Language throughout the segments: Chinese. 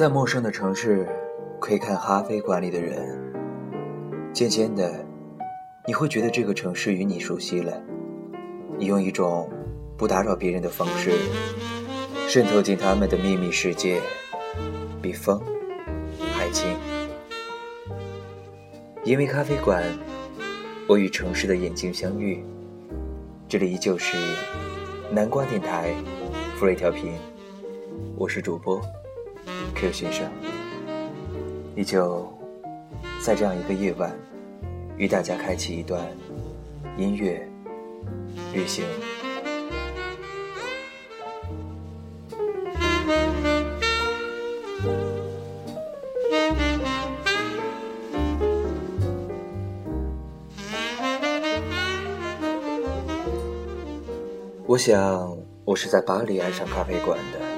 在陌生的城市窥看咖啡馆里的人，渐渐的，你会觉得这个城市与你熟悉了。你用一种不打扰别人的方式，渗透进他们的秘密世界，比风还轻。因为咖啡馆，我与城市的眼睛相遇。这里依旧是南瓜电台，福瑞调频，我是主播。Q 先生，你就在这样一个夜晚，与大家开启一段音乐旅行。我想，我是在巴黎爱上咖啡馆的。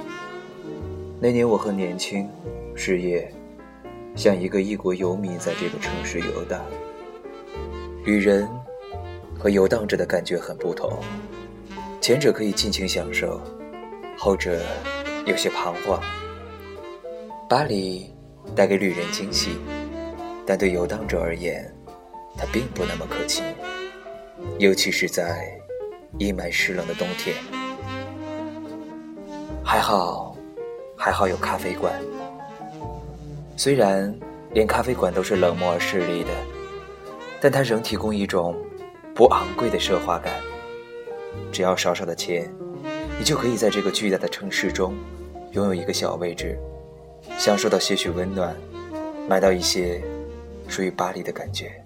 那年我很年轻，失业，像一个异国游民在这个城市游荡。旅人和游荡者的感觉很不同，前者可以尽情享受，后者有些彷徨。巴黎带给旅人惊喜，但对游荡者而言，它并不那么可亲，尤其是在阴霾湿冷的冬天。还好。还好有咖啡馆，虽然连咖啡馆都是冷漠而势利的，但它仍提供一种不昂贵的奢华感。只要少少的钱，你就可以在这个巨大的城市中拥有一个小位置，享受到些许温暖，买到一些属于巴黎的感觉。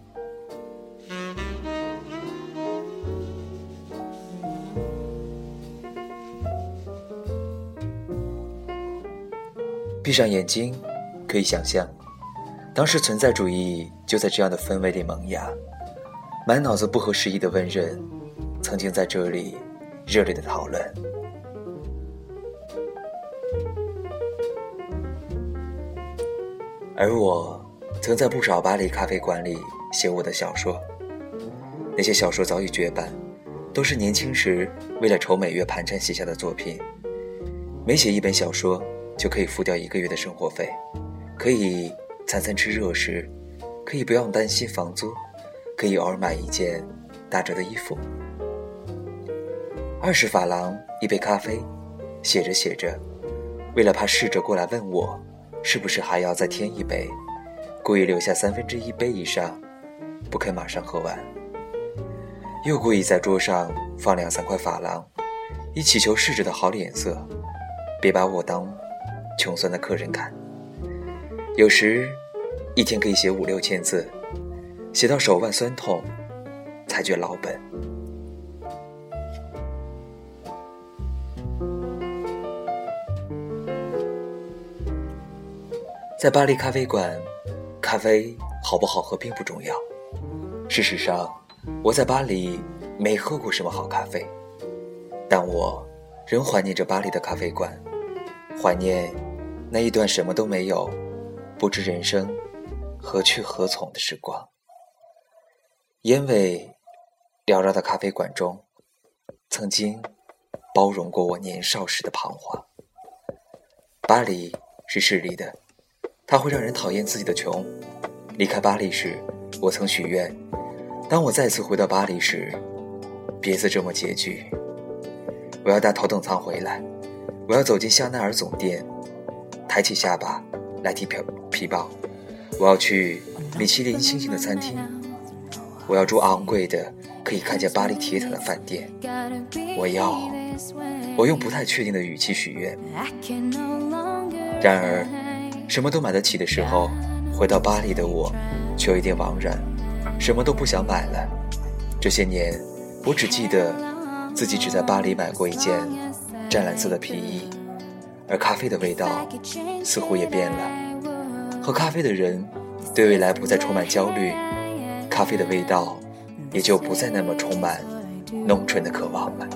闭上眼睛，可以想象，当时存在主义就在这样的氛围里萌芽，满脑子不合时宜的文人，曾经在这里热烈的讨论。而我，曾在不少巴黎咖啡馆里写我的小说，那些小说早已绝版，都是年轻时为了筹每月盘缠写下的作品，每写一本小说。就可以付掉一个月的生活费，可以餐餐吃热食，可以不用担心房租，可以偶尔买一件打折的衣服。二十法郎一杯咖啡，写着写着，为了怕侍者过来问我，是不是还要再添一杯，故意留下三分之一杯以上，不肯马上喝完，又故意在桌上放两三块法郎，以祈求侍者的好脸色，别把我当。穷酸的客人看，有时一天可以写五六千字，写到手腕酸痛，才觉老本。在巴黎咖啡馆，咖啡好不好喝并不重要。事实上，我在巴黎没喝过什么好咖啡，但我仍怀念着巴黎的咖啡馆，怀念。那一段什么都没有，不知人生何去何从的时光。烟味缭绕的咖啡馆中，曾经包容过我年少时的彷徨。巴黎是势利的，它会让人讨厌自己的穷。离开巴黎时，我曾许愿，当我再次回到巴黎时，别再这么拮据。我要搭头等舱回来，我要走进香奈儿总店。抬起下巴来提皮皮包，我要去米其林星星的餐厅，我要住昂贵的可以看见巴黎铁塔的饭店，我要，我用不太确定的语气许愿。然而，什么都买得起的时候，回到巴黎的我却有一点茫然，什么都不想买了。这些年，我只记得自己只在巴黎买过一件湛蓝色的皮衣。而咖啡的味道似乎也变了，喝咖啡的人对未来不再充满焦虑，咖啡的味道也就不再那么充满浓醇的渴望了。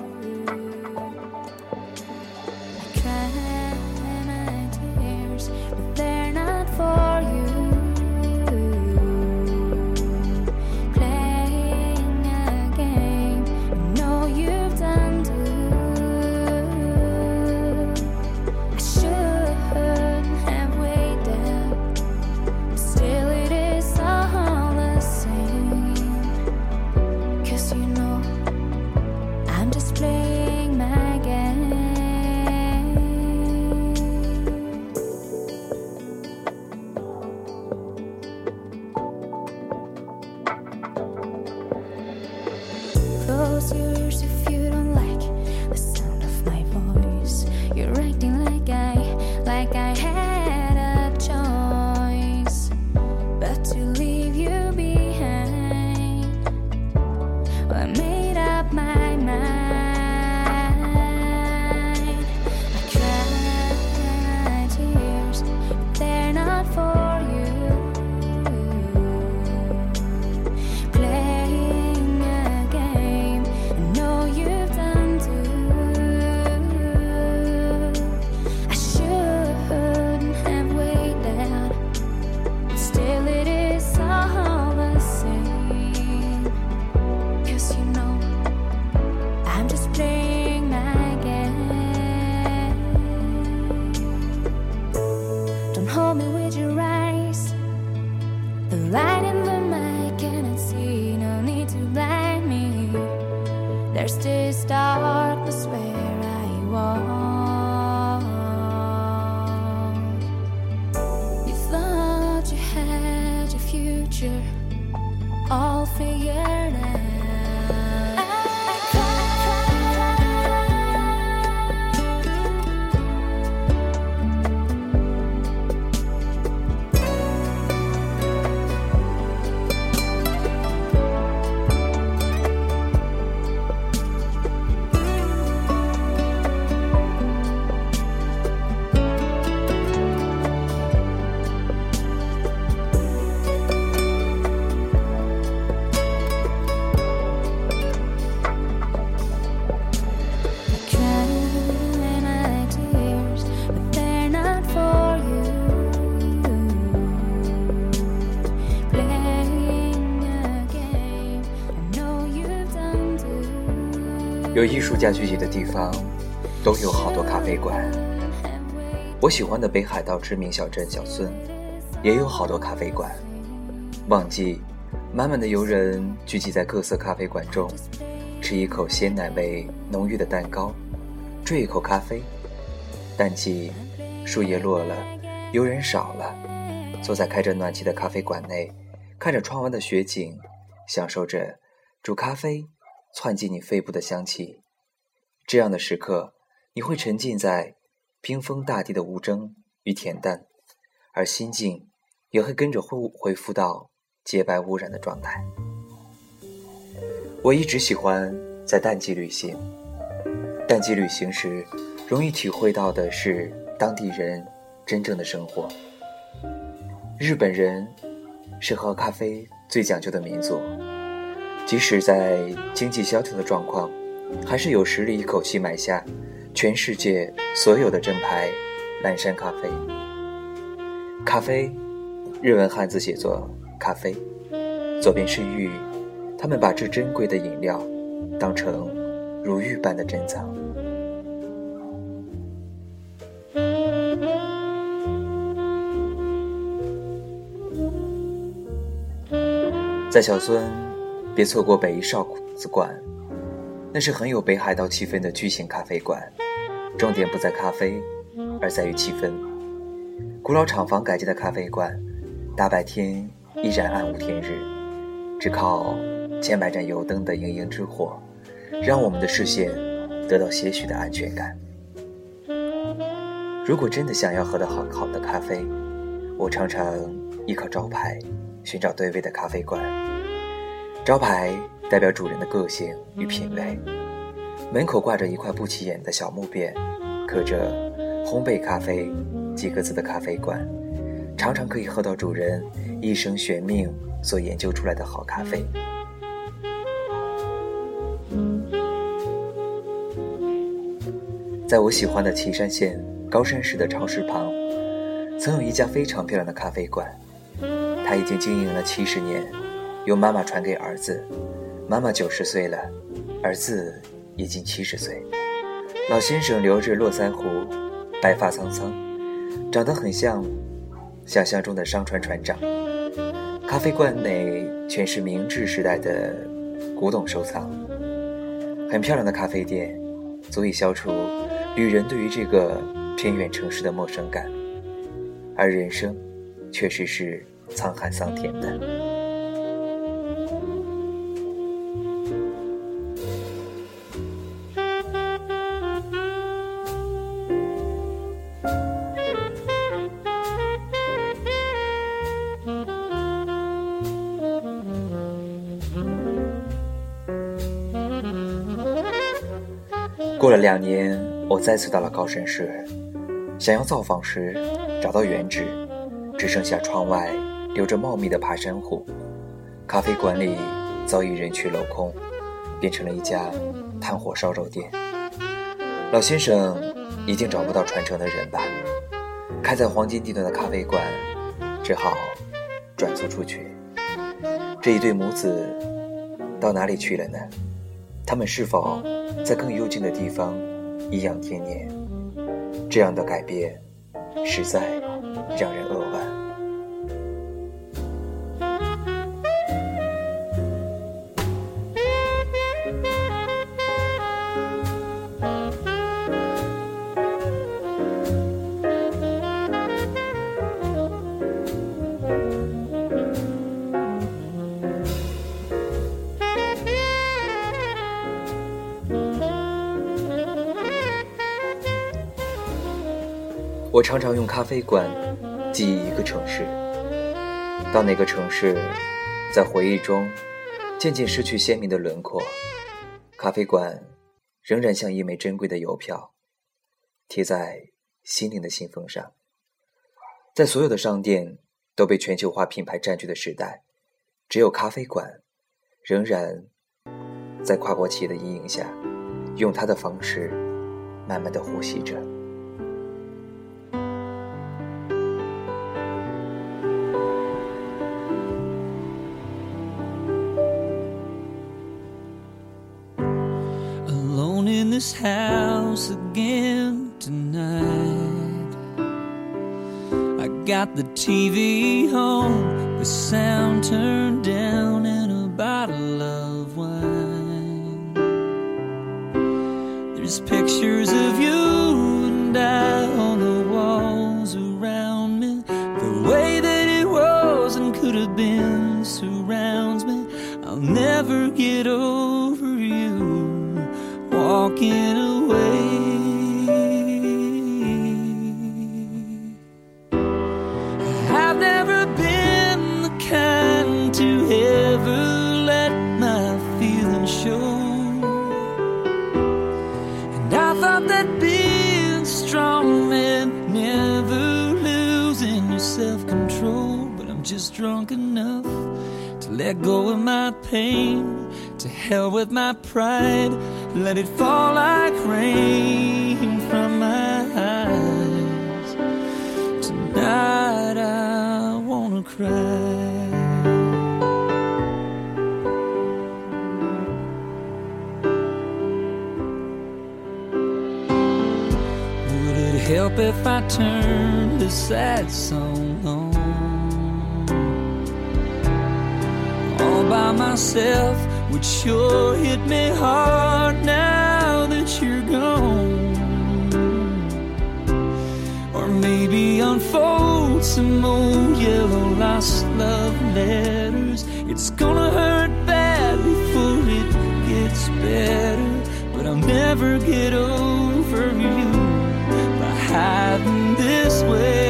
Hold me with your eyes. The light in 有艺术家聚集的地方，都有好多咖啡馆。我喜欢的北海道知名小镇小樽，也有好多咖啡馆。旺季，满满的游人聚集在各色咖啡馆中，吃一口鲜奶味浓郁的蛋糕，啜一口咖啡。淡季，树叶落了，游人少了，坐在开着暖气的咖啡馆内，看着窗外的雪景，享受着煮咖啡窜进你肺部的香气。这样的时刻，你会沉浸在冰封大地的无争与恬淡，而心境也会跟着恢恢复到洁白无染的状态。我一直喜欢在淡季旅行，淡季旅行时，容易体会到的是当地人真正的生活。日本人是喝咖啡最讲究的民族，即使在经济萧条的状况，还是有实力一口气买下全世界所有的正牌蓝山咖啡。咖啡，日文汉字写作咖啡，左边是玉，他们把这珍贵的饮料当成如玉般的珍藏。在小樽，别错过北一少子馆，那是很有北海道气氛的巨型咖啡馆。重点不在咖啡，而在于气氛。古老厂房改建的咖啡馆，大白天依然暗无天日，只靠千百盏油灯的莹莹之火，让我们的视线得到些许的安全感。如果真的想要喝到好好的咖啡，我常常依靠招牌寻找对味的咖啡馆。招牌代表主人的个性与品味，门口挂着一块不起眼的小木匾，刻着“烘焙咖啡”几个字的咖啡馆，常常可以喝到主人一生悬命所研究出来的好咖啡。在我喜欢的岐山县高山市的超市旁，曾有一家非常漂亮的咖啡馆，它已经经营了七十年。由妈妈传给儿子，妈妈九十岁了，儿子已经七十岁。老先生留着络腮胡，白发苍苍，长得很像想象中的商船船长。咖啡馆内全是明治时代的古董收藏，很漂亮的咖啡店，足以消除旅人对于这个偏远城市的陌生感。而人生，确实是沧海桑田的。过了两年，我再次到了高山市，想要造访时，找到原址，只剩下窗外留着茂密的爬山虎。咖啡馆里早已人去楼空，变成了一家炭火烧肉店。老先生一定找不到传承的人吧？开在黄金地段的咖啡馆，只好转租出去。这一对母子到哪里去了呢？他们是否在更幽静的地方颐养天年？这样的改变，实在让人扼腕。我常常用咖啡馆记忆一个城市。到那个城市在回忆中渐渐失去鲜明的轮廓，咖啡馆仍然像一枚珍贵的邮票，贴在心灵的信封上。在所有的商店都被全球化品牌占据的时代，只有咖啡馆仍然在跨国企业的阴影下，用它的方式慢慢的呼吸着。House again tonight. I got the TV on, the sound turned down, and a bottle of wine. There's pictures of you and I on the walls around me. The way that it was and could have been surrounds me. I'll never get over walking away. I've never been the kind to ever let my feelings show. And I thought that being strong meant never losing your self control. But I'm just drunk enough to let go of my pain. To hell with my pride. Let it fall like rain from my eyes. Tonight I wanna cry. Would it help if I turned this sad song on? All by myself would sure hit me hard now that you're gone. Or maybe unfold some old yellow lost love letters. It's gonna hurt bad before it gets better. But I'll never get over you by hiding this way.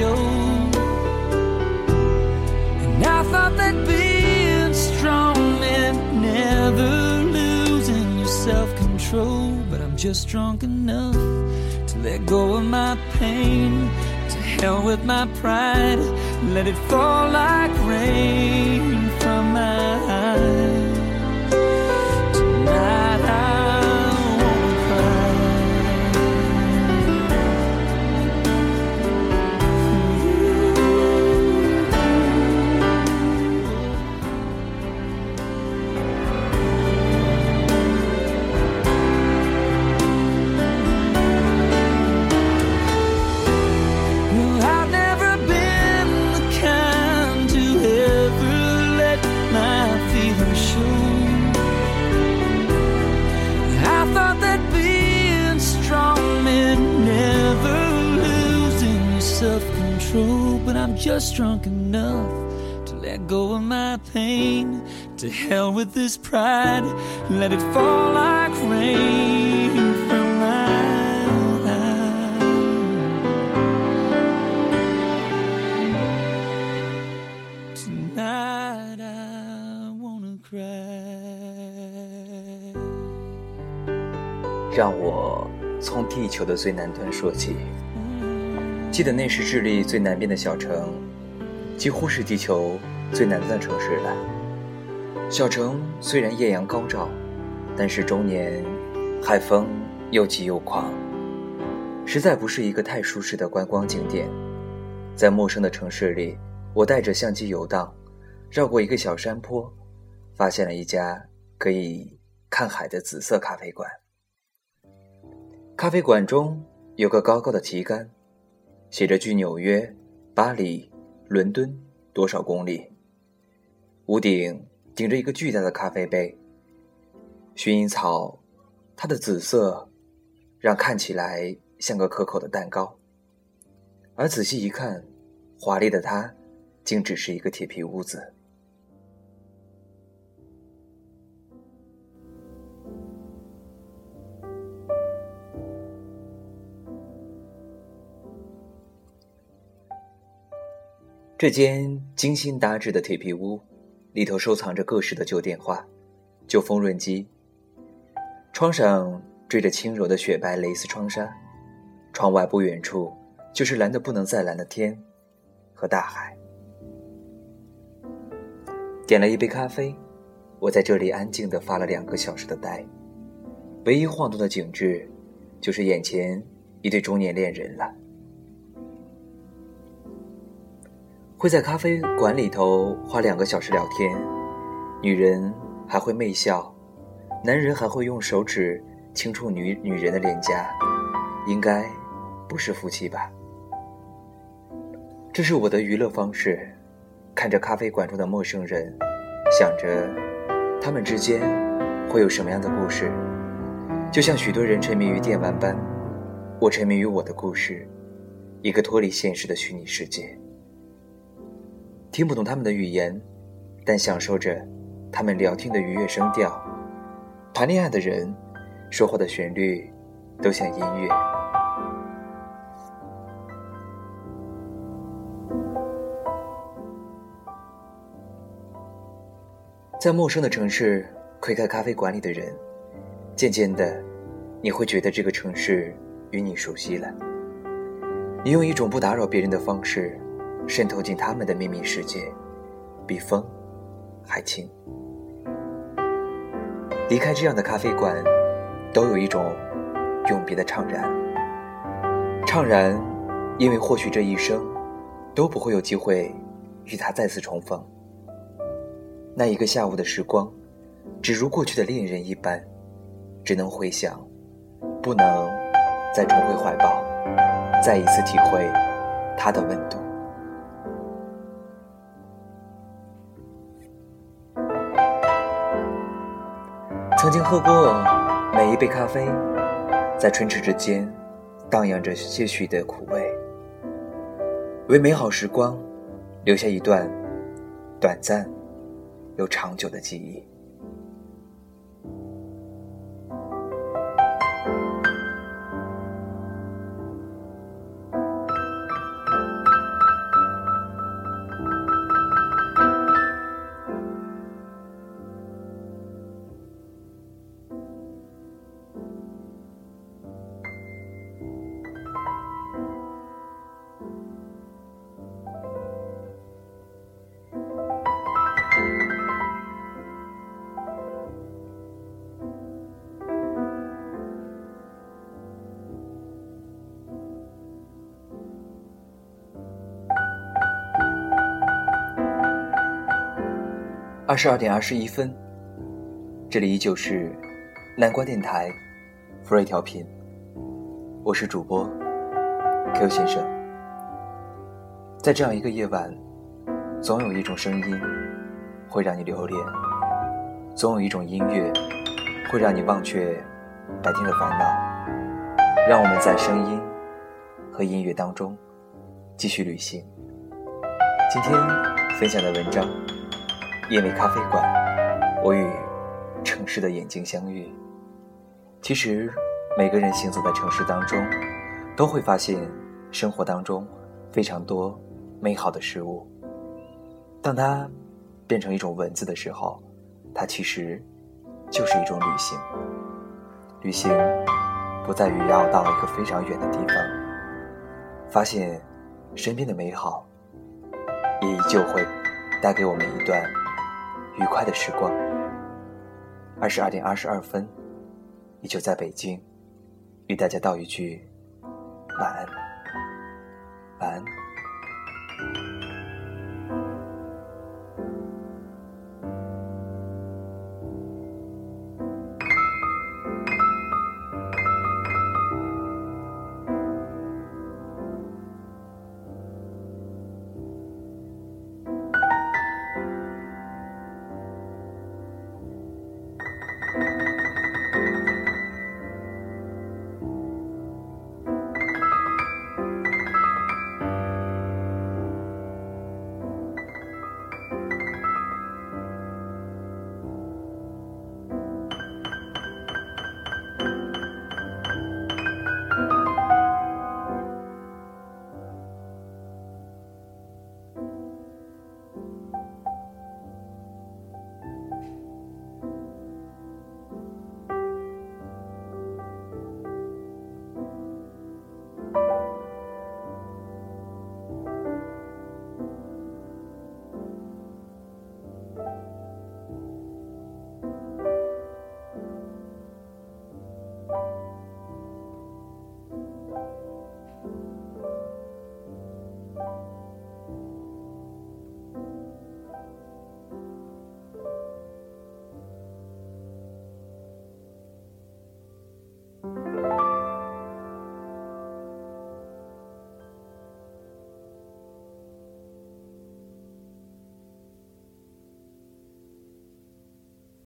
Show. And I thought that being strong meant never losing your self control. But I'm just drunk enough to let go of my pain. To hell with my pride. Let it fall like rain from my eyes. To hell with this pride, let it fall like rain from my eyes. Tonight I wanna cry. 让我从地球的最南端说起。记得那是智利最南边的小城，几乎是地球最南端的城市了。小城虽然艳阳高照，但是终年海风又急又狂，实在不是一个太舒适的观光景点。在陌生的城市里，我带着相机游荡，绕过一个小山坡，发现了一家可以看海的紫色咖啡馆。咖啡馆中有个高高的旗杆，写着“距纽约、巴黎、伦敦多少公里”。屋顶顶着一个巨大的咖啡杯。薰衣草，它的紫色让看起来像个可口的蛋糕，而仔细一看，华丽的它竟只是一个铁皮屋子。这间精心搭制的铁皮屋，里头收藏着各式的旧电话、旧缝纫机。窗上缀着轻柔的雪白蕾丝窗纱，窗外不远处就是蓝的不能再蓝的天和大海。点了一杯咖啡，我在这里安静地发了两个小时的呆，唯一晃动的景致，就是眼前一对中年恋人了。会在咖啡馆里头花两个小时聊天，女人还会媚笑，男人还会用手指轻触女女人的脸颊，应该不是夫妻吧？这是我的娱乐方式，看着咖啡馆中的陌生人，想着他们之间会有什么样的故事，就像许多人沉迷于电玩般，我沉迷于我的故事，一个脱离现实的虚拟世界。听不懂他们的语言，但享受着他们聊天的愉悦声调。谈恋爱的人说话的旋律都像音乐。在陌生的城市窥开咖啡馆里的人，渐渐的，你会觉得这个城市与你熟悉了。你用一种不打扰别人的方式。渗透进他们的秘密世界，比风还轻。离开这样的咖啡馆，都有一种永别的怅然。怅然，因为或许这一生都不会有机会与他再次重逢。那一个下午的时光，只如过去的恋人一般，只能回想，不能再重回怀抱，再一次体会他的温度。曾经喝过每一杯咖啡，在唇齿之间荡漾着些许的苦味，为美好时光留下一段短暂又长久的记忆。二十二点二十一分，这里依旧是南瓜电台，福瑞调频，我是主播 Q 先生。在这样一个夜晚，总有一种声音会让你留恋，总有一种音乐会让你忘却白天的烦恼。让我们在声音和音乐当中继续旅行。今天分享的文章。因为咖啡馆，我与城市的眼睛相遇。其实，每个人行走在城市当中，都会发现生活当中非常多美好的事物。当它变成一种文字的时候，它其实就是一种旅行。旅行不在于要到一个非常远的地方，发现身边的美好，也依旧会带给我们一段。愉快的时光。二十二点二十二分，依旧在北京，与大家道一句晚安，晚安。